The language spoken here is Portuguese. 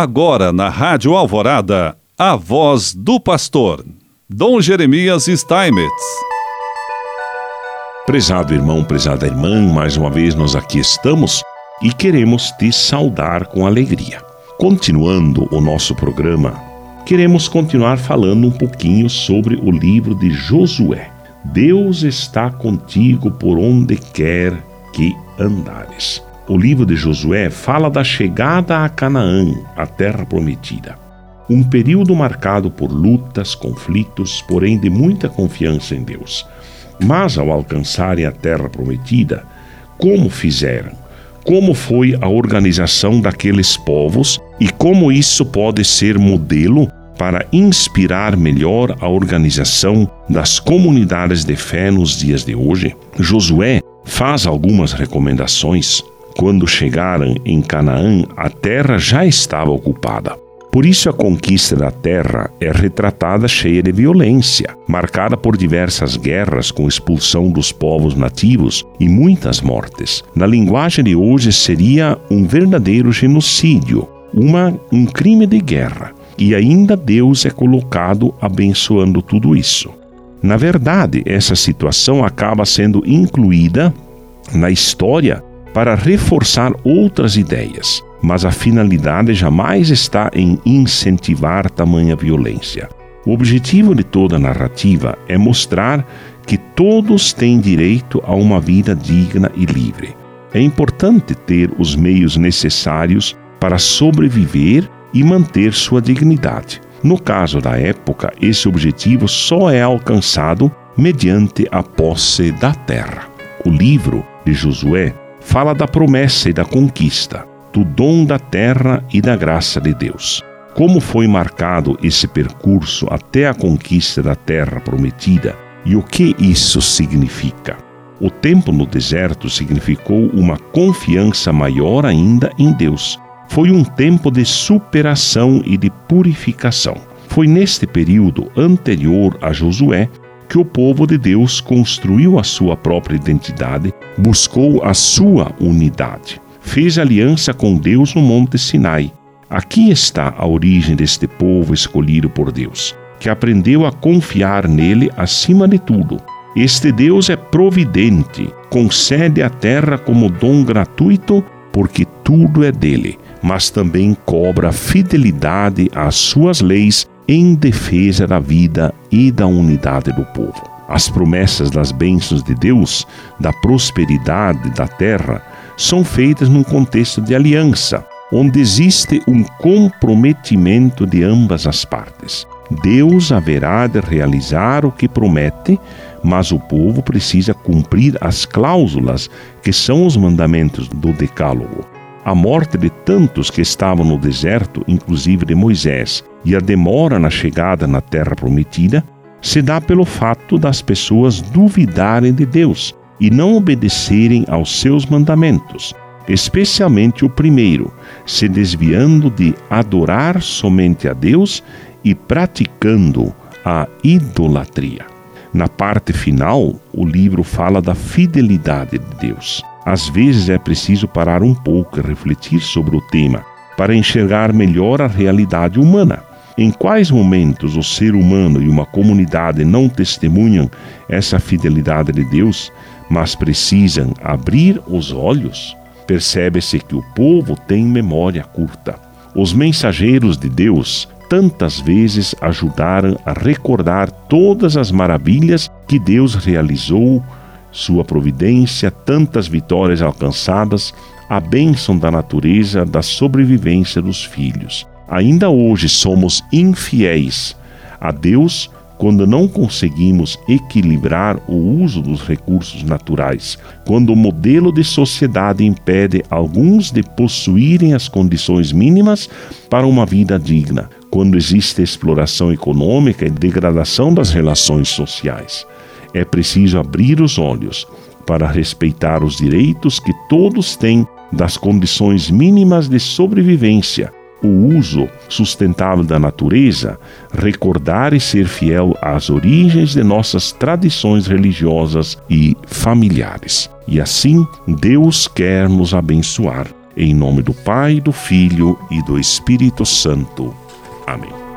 Agora na Rádio Alvorada, a voz do pastor, Dom Jeremias Steinmetz. Prezado irmão, prezada irmã, mais uma vez nós aqui estamos e queremos te saudar com alegria. Continuando o nosso programa, queremos continuar falando um pouquinho sobre o livro de Josué. Deus está contigo por onde quer que andares. O livro de Josué fala da chegada a Canaã, a terra prometida. Um período marcado por lutas, conflitos, porém de muita confiança em Deus. Mas ao alcançarem a terra prometida, como fizeram? Como foi a organização daqueles povos e como isso pode ser modelo para inspirar melhor a organização das comunidades de fé nos dias de hoje? Josué faz algumas recomendações quando chegaram em Canaã, a terra já estava ocupada. Por isso, a conquista da terra é retratada cheia de violência, marcada por diversas guerras com expulsão dos povos nativos e muitas mortes. Na linguagem de hoje, seria um verdadeiro genocídio, uma, um crime de guerra. E ainda Deus é colocado abençoando tudo isso. Na verdade, essa situação acaba sendo incluída na história para reforçar outras ideias, mas a finalidade jamais está em incentivar tamanha violência. O objetivo de toda narrativa é mostrar que todos têm direito a uma vida digna e livre. É importante ter os meios necessários para sobreviver e manter sua dignidade. No caso da época, esse objetivo só é alcançado mediante a posse da terra. O livro de Josué fala da promessa e da conquista, do dom da terra e da graça de Deus. Como foi marcado esse percurso até a conquista da terra prometida e o que isso significa? O tempo no deserto significou uma confiança maior ainda em Deus. Foi um tempo de superação e de purificação. Foi neste período anterior a Josué que o povo de Deus construiu a sua própria identidade, buscou a sua unidade, fez aliança com Deus no Monte Sinai. Aqui está a origem deste povo escolhido por Deus, que aprendeu a confiar nele acima de tudo. Este Deus é providente, concede a terra como dom gratuito, porque tudo é dele, mas também cobra fidelidade às suas leis em defesa da vida e da unidade do povo. As promessas das bênçãos de Deus, da prosperidade da terra, são feitas num contexto de aliança, onde existe um comprometimento de ambas as partes. Deus haverá de realizar o que promete, mas o povo precisa cumprir as cláusulas que são os mandamentos do Decálogo. A morte de tantos que estavam no deserto, inclusive de Moisés, e a demora na chegada na terra prometida, se dá pelo fato das pessoas duvidarem de Deus e não obedecerem aos seus mandamentos, especialmente o primeiro, se desviando de adorar somente a Deus e praticando a idolatria. Na parte final, o livro fala da fidelidade de Deus. Às vezes é preciso parar um pouco e refletir sobre o tema para enxergar melhor a realidade humana. Em quais momentos o ser humano e uma comunidade não testemunham essa fidelidade de Deus, mas precisam abrir os olhos? Percebe-se que o povo tem memória curta. Os mensageiros de Deus tantas vezes ajudaram a recordar todas as maravilhas que Deus realizou sua providência, tantas vitórias alcançadas, a bênção da natureza, da sobrevivência dos filhos. Ainda hoje somos infiéis a Deus quando não conseguimos equilibrar o uso dos recursos naturais, quando o modelo de sociedade impede alguns de possuírem as condições mínimas para uma vida digna, quando existe exploração econômica e degradação das relações sociais é preciso abrir os olhos para respeitar os direitos que todos têm das condições mínimas de sobrevivência, o uso sustentável da natureza, recordar e ser fiel às origens de nossas tradições religiosas e familiares. E assim, Deus quer nos abençoar. Em nome do Pai, do Filho e do Espírito Santo. Amém.